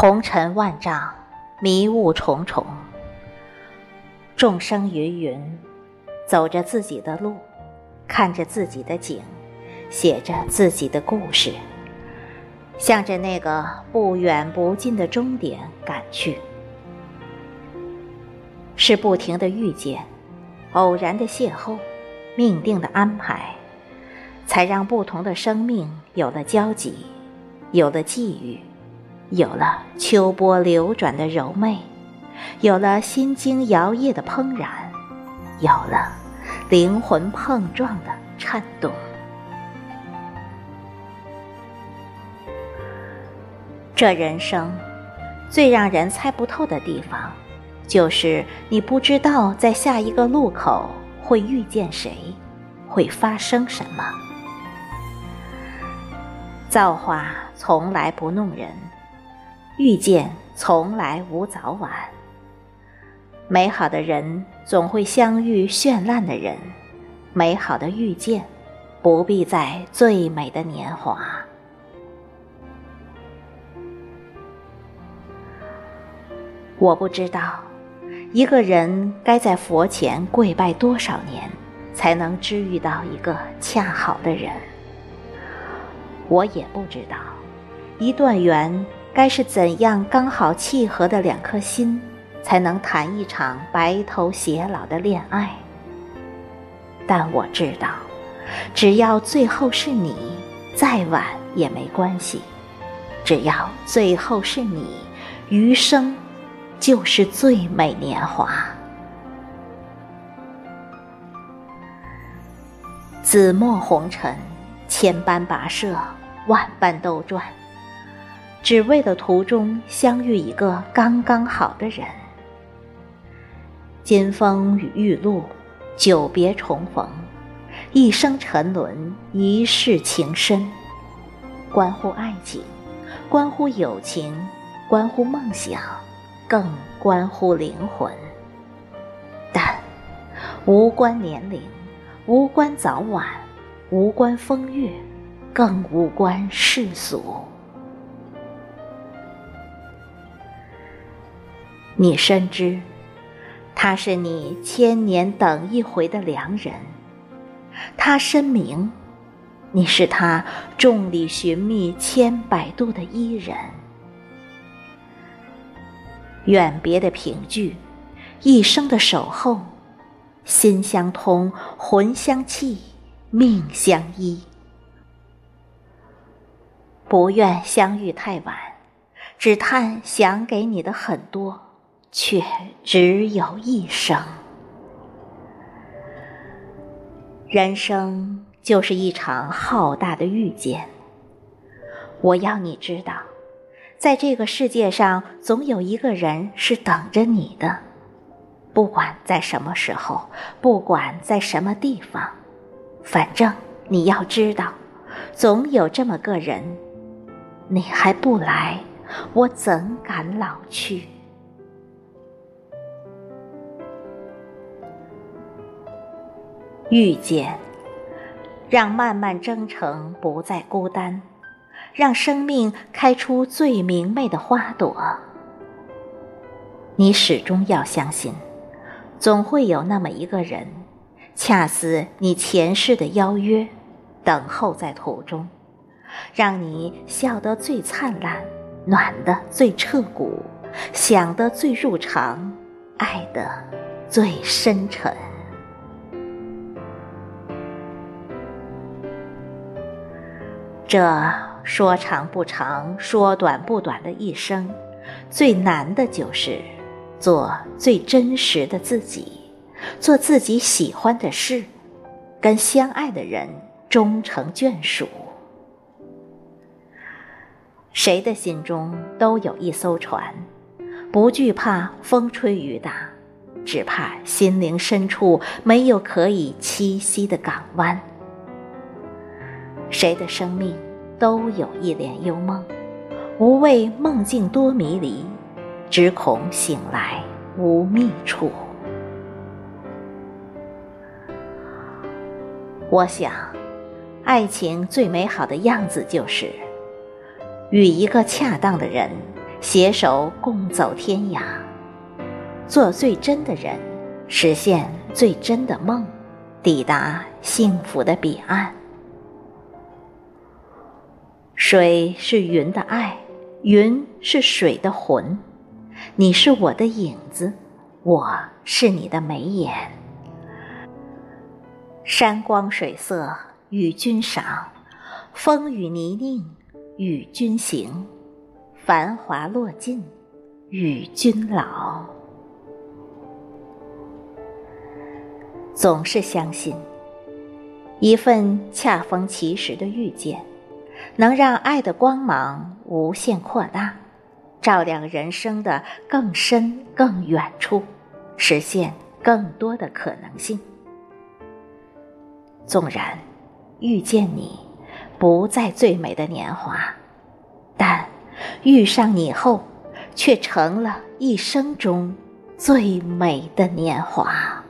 红尘万丈，迷雾重重。众生芸芸，走着自己的路，看着自己的景，写着自己的故事，向着那个不远不近的终点赶去。是不停的遇见，偶然的邂逅，命定的安排，才让不同的生命有了交集，有了际遇，有了秋波流转的柔媚，有了心经摇曳的怦然，有了灵魂碰撞的颤动。这人生，最让人猜不透的地方。就是你不知道在下一个路口会遇见谁，会发生什么。造化从来不弄人，遇见从来无早晚。美好的人总会相遇绚烂的人，美好的遇见不必在最美的年华。我不知道。一个人该在佛前跪拜多少年，才能知遇到一个恰好的人？我也不知道，一段缘该是怎样刚好契合的两颗心，才能谈一场白头偕老的恋爱。但我知道，只要最后是你，再晚也没关系；只要最后是你，余生。就是最美年华。紫陌红尘，千般跋涉，万般兜转，只为了途中相遇一个刚刚好的人。金风与玉露，久别重逢，一生沉沦，一世情深，关乎爱情，关乎友情，关乎梦想。更关乎灵魂，但无关年龄，无关早晚，无关风月，更无关世俗。你深知，他是你千年等一回的良人；他深明，你是他众里寻觅千百度的伊人。远别的凭据，一生的守候，心相通，魂相契，命相依。不愿相遇太晚，只叹想给你的很多，却只有一生。人生就是一场浩大的遇见，我要你知道。在这个世界上，总有一个人是等着你的，不管在什么时候，不管在什么地方，反正你要知道，总有这么个人。你还不来，我怎敢老去？遇见，让漫漫征程不再孤单。让生命开出最明媚的花朵。你始终要相信，总会有那么一个人，恰似你前世的邀约，等候在途中，让你笑得最灿烂，暖得最彻骨，想得最入肠，爱得最深沉。这。说长不长，说短不短的一生，最难的就是做最真实的自己，做自己喜欢的事，跟相爱的人终成眷属。谁的心中都有一艘船，不惧怕风吹雨打，只怕心灵深处没有可以栖息的港湾。谁的生命？都有一帘幽梦，无畏梦境多迷离，只恐醒来无觅处。我想，爱情最美好的样子就是，与一个恰当的人，携手共走天涯，做最真的人，实现最真的梦，抵达幸福的彼岸。水是云的爱，云是水的魂。你是我的影子，我是你的眉眼。山光水色与君赏，风雨泥泞与君行，繁华落尽与君老。总是相信，一份恰逢其时的遇见，能让爱的光芒无限扩大。照亮人生的更深更远处，实现更多的可能性。纵然遇见你不在最美的年华，但遇上你后，却成了一生中最美的年华。